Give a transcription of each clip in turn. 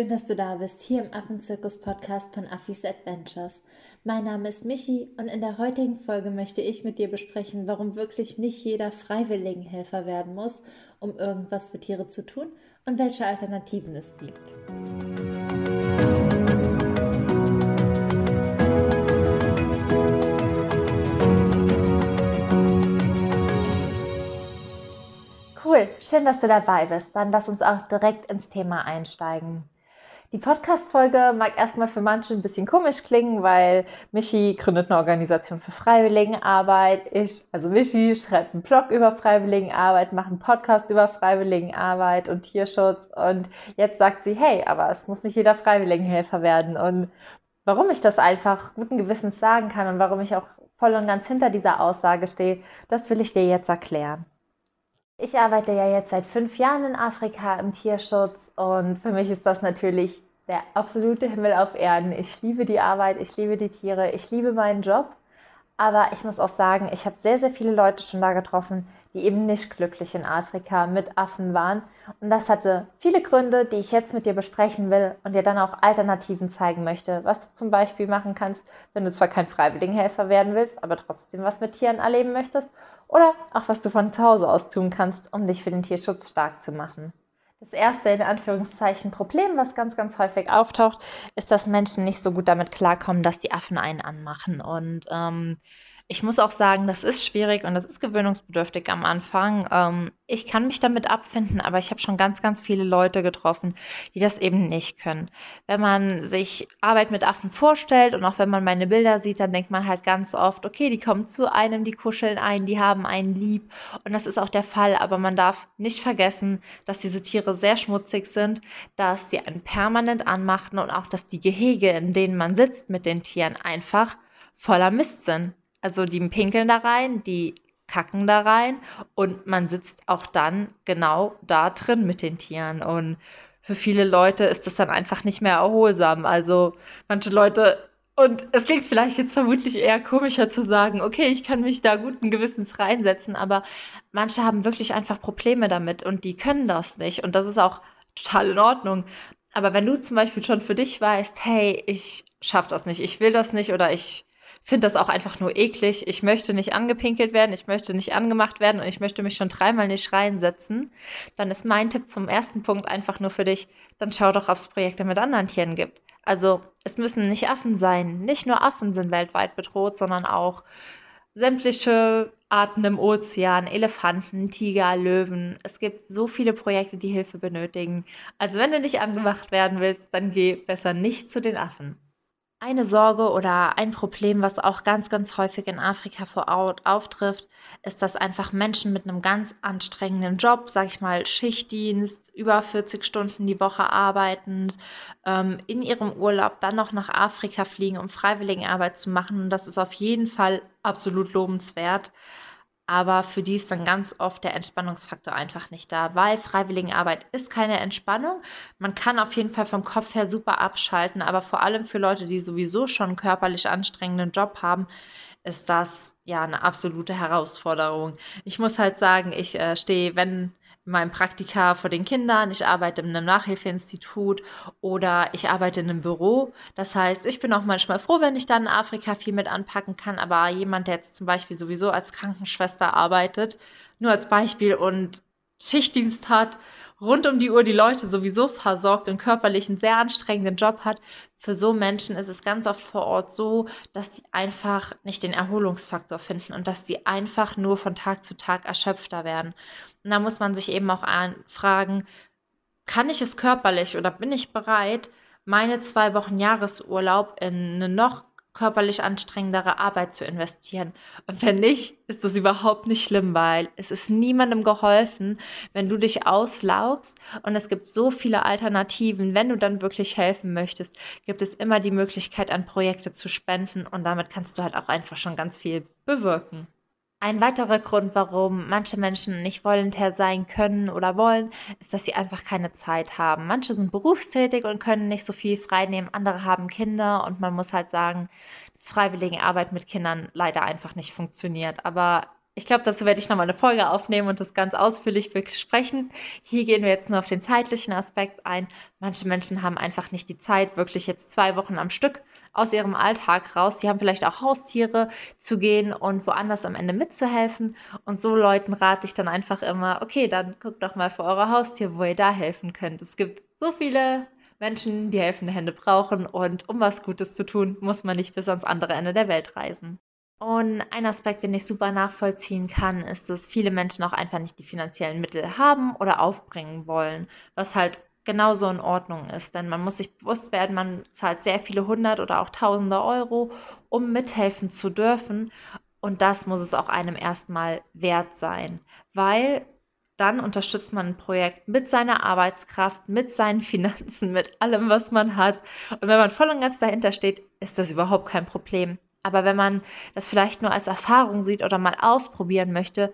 schön, dass du da bist, hier im Affenzirkus-Podcast von Affis Adventures. Mein Name ist Michi und in der heutigen Folge möchte ich mit dir besprechen, warum wirklich nicht jeder Freiwilligenhelfer werden muss, um irgendwas für Tiere zu tun und welche Alternativen es gibt. Cool, schön, dass du dabei bist. Dann lass uns auch direkt ins Thema einsteigen. Die Podcast-Folge mag erstmal für manche ein bisschen komisch klingen, weil Michi gründet eine Organisation für Freiwilligenarbeit. Ich, also Michi, schreibt einen Blog über Freiwilligenarbeit, macht einen Podcast über Freiwilligenarbeit und Tierschutz. Und jetzt sagt sie, hey, aber es muss nicht jeder Freiwilligenhelfer werden. Und warum ich das einfach guten Gewissens sagen kann und warum ich auch voll und ganz hinter dieser Aussage stehe, das will ich dir jetzt erklären. Ich arbeite ja jetzt seit fünf Jahren in Afrika im Tierschutz und für mich ist das natürlich der absolute Himmel auf Erden. Ich liebe die Arbeit, ich liebe die Tiere, ich liebe meinen Job. Aber ich muss auch sagen, ich habe sehr, sehr viele Leute schon da getroffen, die eben nicht glücklich in Afrika mit Affen waren. Und das hatte viele Gründe, die ich jetzt mit dir besprechen will und dir dann auch Alternativen zeigen möchte, was du zum Beispiel machen kannst, wenn du zwar kein Freiwilligenhelfer werden willst, aber trotzdem was mit Tieren erleben möchtest oder auch was du von zu Hause aus tun kannst, um dich für den Tierschutz stark zu machen. Das erste in Anführungszeichen Problem, was ganz, ganz häufig auftaucht, ist, dass Menschen nicht so gut damit klarkommen, dass die Affen einen anmachen. Und ähm, ich muss auch sagen, das ist schwierig und das ist gewöhnungsbedürftig am Anfang. Ähm, ich kann mich damit abfinden, aber ich habe schon ganz, ganz viele Leute getroffen, die das eben nicht können. Wenn man sich Arbeit mit Affen vorstellt und auch wenn man meine Bilder sieht, dann denkt man halt ganz oft, okay, die kommen zu einem, die kuscheln ein, die haben einen lieb. Und das ist auch der Fall, aber man darf nicht vergessen, dass diese Tiere sehr schmutzig sind, dass sie einen permanent anmachen und auch, dass die Gehege, in denen man sitzt mit den Tieren, einfach voller Mist sind. Also die pinkeln da rein, die kacken da rein und man sitzt auch dann genau da drin mit den Tieren. Und für viele Leute ist das dann einfach nicht mehr erholsam. Also manche Leute, und es klingt vielleicht jetzt vermutlich eher komischer zu sagen, okay, ich kann mich da guten Gewissens reinsetzen, aber manche haben wirklich einfach Probleme damit und die können das nicht. Und das ist auch total in Ordnung. Aber wenn du zum Beispiel schon für dich weißt, hey, ich schaffe das nicht, ich will das nicht oder ich finde das auch einfach nur eklig. Ich möchte nicht angepinkelt werden, ich möchte nicht angemacht werden und ich möchte mich schon dreimal nicht reinsetzen. Dann ist mein Tipp zum ersten Punkt einfach nur für dich, dann schau doch, ob es Projekte mit anderen Tieren gibt. Also es müssen nicht Affen sein. Nicht nur Affen sind weltweit bedroht, sondern auch sämtliche Arten im Ozean, Elefanten, Tiger, Löwen. Es gibt so viele Projekte, die Hilfe benötigen. Also wenn du nicht angemacht werden willst, dann geh besser nicht zu den Affen. Eine Sorge oder ein Problem, was auch ganz, ganz häufig in Afrika vor Ort auftrifft, ist, dass einfach Menschen mit einem ganz anstrengenden Job, sag ich mal Schichtdienst, über 40 Stunden die Woche arbeitend, ähm, in ihrem Urlaub dann noch nach Afrika fliegen, um Freiwilligenarbeit zu machen. Und das ist auf jeden Fall absolut lobenswert aber für die ist dann ganz oft der Entspannungsfaktor einfach nicht da, weil Freiwilligenarbeit ist keine Entspannung. Man kann auf jeden Fall vom Kopf her super abschalten, aber vor allem für Leute, die sowieso schon einen körperlich anstrengenden Job haben, ist das ja eine absolute Herausforderung. Ich muss halt sagen, ich äh, stehe, wenn meinem Praktika vor den Kindern, ich arbeite in einem Nachhilfeinstitut oder ich arbeite in einem Büro. Das heißt, ich bin auch manchmal froh, wenn ich dann in Afrika viel mit anpacken kann, aber jemand, der jetzt zum Beispiel sowieso als Krankenschwester arbeitet, nur als Beispiel und Schichtdienst hat, rund um die Uhr die Leute sowieso versorgt und körperlich einen sehr anstrengenden Job hat, für so Menschen ist es ganz oft vor Ort so, dass sie einfach nicht den Erholungsfaktor finden und dass sie einfach nur von Tag zu Tag erschöpfter werden. Und da muss man sich eben auch fragen, kann ich es körperlich oder bin ich bereit, meine zwei Wochen Jahresurlaub in eine noch körperlich anstrengendere Arbeit zu investieren. Und wenn nicht, ist das überhaupt nicht schlimm, weil es ist niemandem geholfen, wenn du dich auslaugst und es gibt so viele Alternativen. Wenn du dann wirklich helfen möchtest, gibt es immer die Möglichkeit, an Projekte zu spenden und damit kannst du halt auch einfach schon ganz viel bewirken. Ein weiterer Grund, warum manche Menschen nicht volontär sein können oder wollen, ist, dass sie einfach keine Zeit haben. Manche sind berufstätig und können nicht so viel frei nehmen, andere haben Kinder und man muss halt sagen, dass freiwillige Arbeit mit Kindern leider einfach nicht funktioniert. Aber Ich glaube, dazu werde ich nochmal eine Folge aufnehmen und das ganz ausführlich besprechen. Hier gehen wir jetzt nur auf den zeitlichen Aspekt ein. Manche Menschen haben einfach nicht die Zeit, wirklich jetzt zwei Wochen am Stück aus ihrem Alltag raus. Die haben vielleicht auch Haustiere zu gehen und woanders am Ende mitzuhelfen. Und so Leuten rate ich dann einfach immer, okay, dann guckt doch mal für eure Haustiere, wo ihr da helfen könnt. Es gibt so viele Menschen, die helfende Hände brauchen und um was Gutes zu tun, muss man nicht bis ans andere Ende der Welt reisen. Und ein Aspekt, den ich super nachvollziehen kann, ist, dass viele Menschen auch einfach nicht die finanziellen Mittel haben oder aufbringen wollen, was halt genauso in Ordnung ist. Denn man muss sich bewusst werden, man zahlt sehr viele hundert oder auch tausende Euro, um mithelfen zu dürfen. Und das muss es auch einem erstmal wert sein, weil dann unterstützt man ein Projekt mit seiner Arbeitskraft, mit seinen Finanzen, mit allem, was man hat. Und wenn man voll und ganz dahinter steht, ist das überhaupt kein Problem. Aber wenn man das vielleicht nur als Erfahrung sieht oder mal ausprobieren möchte,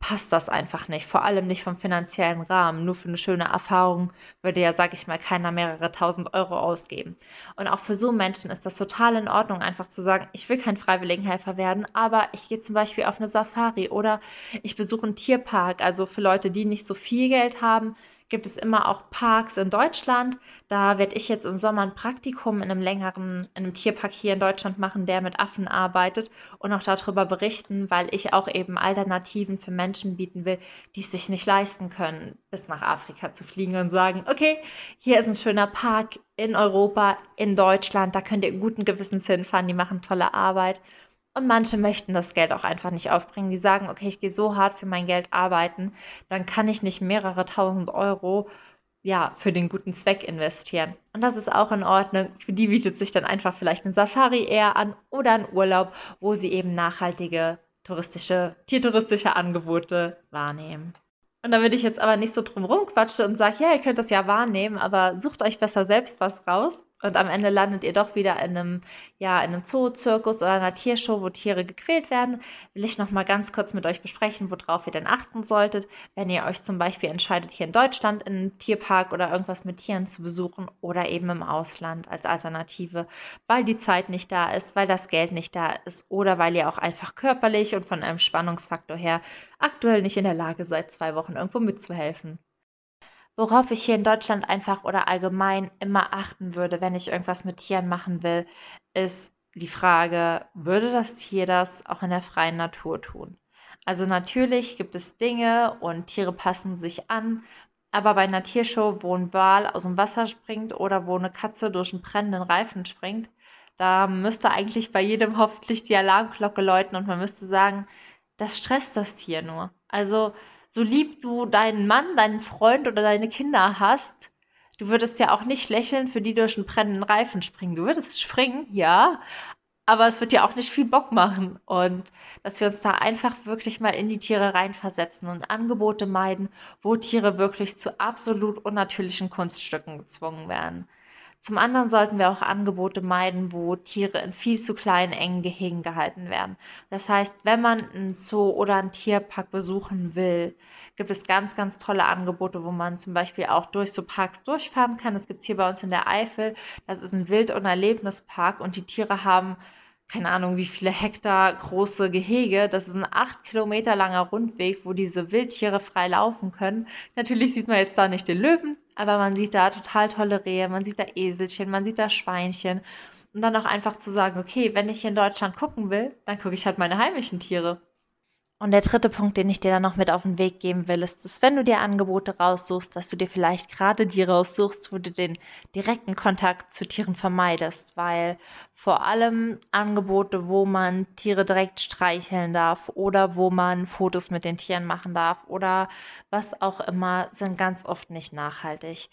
passt das einfach nicht. Vor allem nicht vom finanziellen Rahmen. Nur für eine schöne Erfahrung würde ja, sag ich mal, keiner mehrere tausend Euro ausgeben. Und auch für so Menschen ist das total in Ordnung, einfach zu sagen, ich will kein Freiwilligenhelfer werden, aber ich gehe zum Beispiel auf eine Safari oder ich besuche einen Tierpark. Also für Leute, die nicht so viel Geld haben, gibt es immer auch Parks in Deutschland. Da werde ich jetzt im Sommer ein Praktikum in einem längeren, in einem Tierpark hier in Deutschland machen, der mit Affen arbeitet und auch darüber berichten, weil ich auch eben Alternativen für Menschen bieten will, die es sich nicht leisten können, bis nach Afrika zu fliegen und sagen, okay, hier ist ein schöner Park in Europa, in Deutschland, da könnt ihr guten Gewissens hinfahren, die machen tolle Arbeit. Und manche möchten das Geld auch einfach nicht aufbringen. Die sagen, okay, ich gehe so hart für mein Geld arbeiten, dann kann ich nicht mehrere tausend Euro ja, für den guten Zweck investieren. Und das ist auch in Ordnung. Für die bietet sich dann einfach vielleicht ein Safari eher an oder ein Urlaub, wo sie eben nachhaltige touristische, tiertouristische Angebote wahrnehmen. Und da würde ich jetzt aber nicht so drum rumquatschen und sage, ja, ihr könnt das ja wahrnehmen, aber sucht euch besser selbst was raus und am Ende landet ihr doch wieder in einem, ja, in einem Zoo-Zirkus oder einer Tiershow, wo Tiere gequält werden. Will ich noch mal ganz kurz mit euch besprechen, worauf ihr denn achten solltet, wenn ihr euch zum Beispiel entscheidet, hier in Deutschland in einem Tierpark oder irgendwas mit Tieren zu besuchen oder eben im Ausland als Alternative, weil die Zeit nicht da ist, weil das Geld nicht da ist oder weil ihr auch einfach körperlich und von einem Spannungsfaktor her aktuell nicht in der Lage seid, zwei Wochen irgendwo mitzuhelfen. Worauf ich hier in Deutschland einfach oder allgemein immer achten würde, wenn ich irgendwas mit Tieren machen will, ist die Frage, würde das Tier das auch in der freien Natur tun? Also natürlich gibt es Dinge und Tiere passen sich an, aber bei einer Tiershow, wo ein Wal aus dem Wasser springt oder wo eine Katze durch einen brennenden Reifen springt, da müsste eigentlich bei jedem hoffentlich die Alarmglocke läuten und man müsste sagen, das stresst das Tier nur. Also so lieb du deinen Mann, deinen Freund oder deine Kinder hast, du würdest ja auch nicht lächeln, für die durch einen brennenden Reifen springen. Du würdest springen, ja, aber es wird ja auch nicht viel Bock machen. Und dass wir uns da einfach wirklich mal in die Tiere reinversetzen und Angebote meiden, wo Tiere wirklich zu absolut unnatürlichen Kunststücken gezwungen werden. Zum anderen sollten wir auch Angebote meiden, wo Tiere in viel zu kleinen, engen Gehegen gehalten werden. Das heißt, wenn man einen Zoo oder einen Tierpark besuchen will, gibt es ganz, ganz tolle Angebote, wo man zum Beispiel auch durch so Parks durchfahren kann. Das gibt es hier bei uns in der Eifel. Das ist ein Wild- und Erlebnispark und die Tiere haben keine Ahnung, wie viele Hektar große Gehege. Das ist ein acht Kilometer langer Rundweg, wo diese Wildtiere frei laufen können. Natürlich sieht man jetzt da nicht den Löwen, aber man sieht da total tolle Rehe, man sieht da Eselchen, man sieht da Schweinchen. Und dann auch einfach zu sagen, okay, wenn ich hier in Deutschland gucken will, dann gucke ich halt meine heimischen Tiere. Und der dritte Punkt, den ich dir dann noch mit auf den Weg geben will, ist, dass wenn du dir Angebote raussuchst, dass du dir vielleicht gerade die raussuchst, wo du den direkten Kontakt zu Tieren vermeidest, weil vor allem Angebote, wo man Tiere direkt streicheln darf oder wo man Fotos mit den Tieren machen darf oder was auch immer, sind ganz oft nicht nachhaltig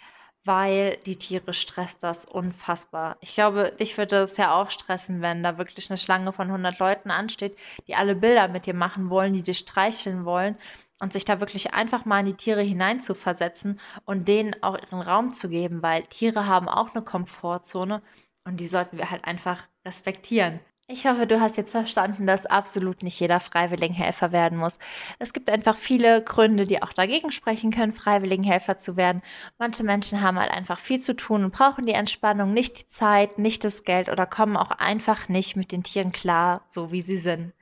weil die Tiere stresst das unfassbar. Ich glaube, dich würde es ja auch stressen, wenn da wirklich eine Schlange von 100 Leuten ansteht, die alle Bilder mit dir machen wollen, die dich streicheln wollen und sich da wirklich einfach mal in die Tiere hineinzuversetzen und denen auch ihren Raum zu geben, weil Tiere haben auch eine Komfortzone und die sollten wir halt einfach respektieren. Ich hoffe, du hast jetzt verstanden, dass absolut nicht jeder Freiwilligenhelfer werden muss. Es gibt einfach viele Gründe, die auch dagegen sprechen können, Freiwilligenhelfer zu werden. Manche Menschen haben halt einfach viel zu tun und brauchen die Entspannung, nicht die Zeit, nicht das Geld oder kommen auch einfach nicht mit den Tieren klar, so wie sie sind.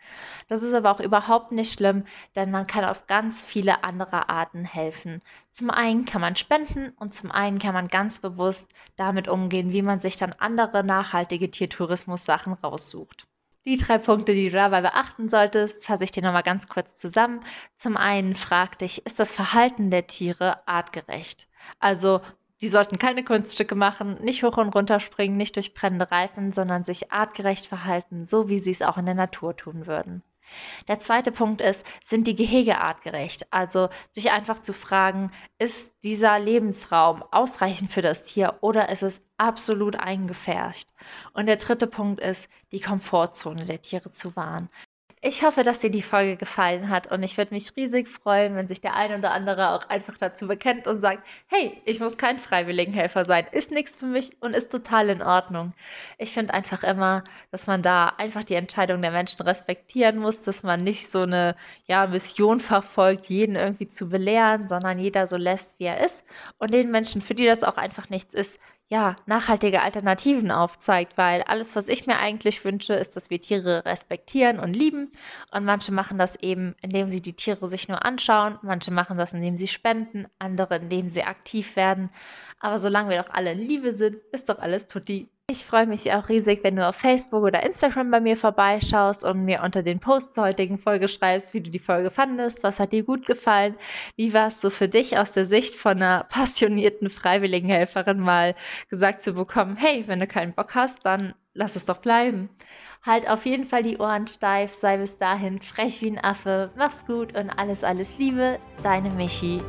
Das ist aber auch überhaupt nicht schlimm, denn man kann auf ganz viele andere Arten helfen. Zum einen kann man spenden und zum einen kann man ganz bewusst damit umgehen, wie man sich dann andere nachhaltige Tiertourismus-Sachen raussucht. Die drei Punkte, die du dabei beachten solltest, fasse ich dir nochmal ganz kurz zusammen. Zum einen frag dich, ist das Verhalten der Tiere artgerecht? Also, die sollten keine Kunststücke machen, nicht hoch und runter springen, nicht durch brennende Reifen, sondern sich artgerecht verhalten, so wie sie es auch in der Natur tun würden. Der zweite Punkt ist, sind die Gehege artgerecht? Also sich einfach zu fragen, ist dieser Lebensraum ausreichend für das Tier oder ist es absolut eingefärcht? Und der dritte Punkt ist, die Komfortzone der Tiere zu wahren. Ich hoffe, dass dir die Folge gefallen hat und ich würde mich riesig freuen, wenn sich der ein oder andere auch einfach dazu bekennt und sagt, hey, ich muss kein Freiwilligenhelfer sein, ist nichts für mich und ist total in Ordnung. Ich finde einfach immer, dass man da einfach die Entscheidung der Menschen respektieren muss, dass man nicht so eine ja, Mission verfolgt, jeden irgendwie zu belehren, sondern jeder so lässt, wie er ist und den Menschen, für die das auch einfach nichts ist, ja, nachhaltige Alternativen aufzeigt, weil alles, was ich mir eigentlich wünsche, ist, dass wir Tiere respektieren und lieben. Und manche machen das eben, indem sie die Tiere sich nur anschauen, manche machen das, indem sie spenden, andere, indem sie aktiv werden. Aber solange wir doch alle in Liebe sind, ist doch alles tutti. Ich freue mich auch riesig, wenn du auf Facebook oder Instagram bei mir vorbeischaust und mir unter den Posts zur heutigen Folge schreibst, wie du die Folge fandest, was hat dir gut gefallen, wie war es so für dich aus der Sicht von einer passionierten Freiwilligenhelferin mal gesagt zu bekommen, hey, wenn du keinen Bock hast, dann lass es doch bleiben. Halt auf jeden Fall die Ohren steif, sei bis dahin frech wie ein Affe, mach's gut und alles, alles Liebe, deine Michi.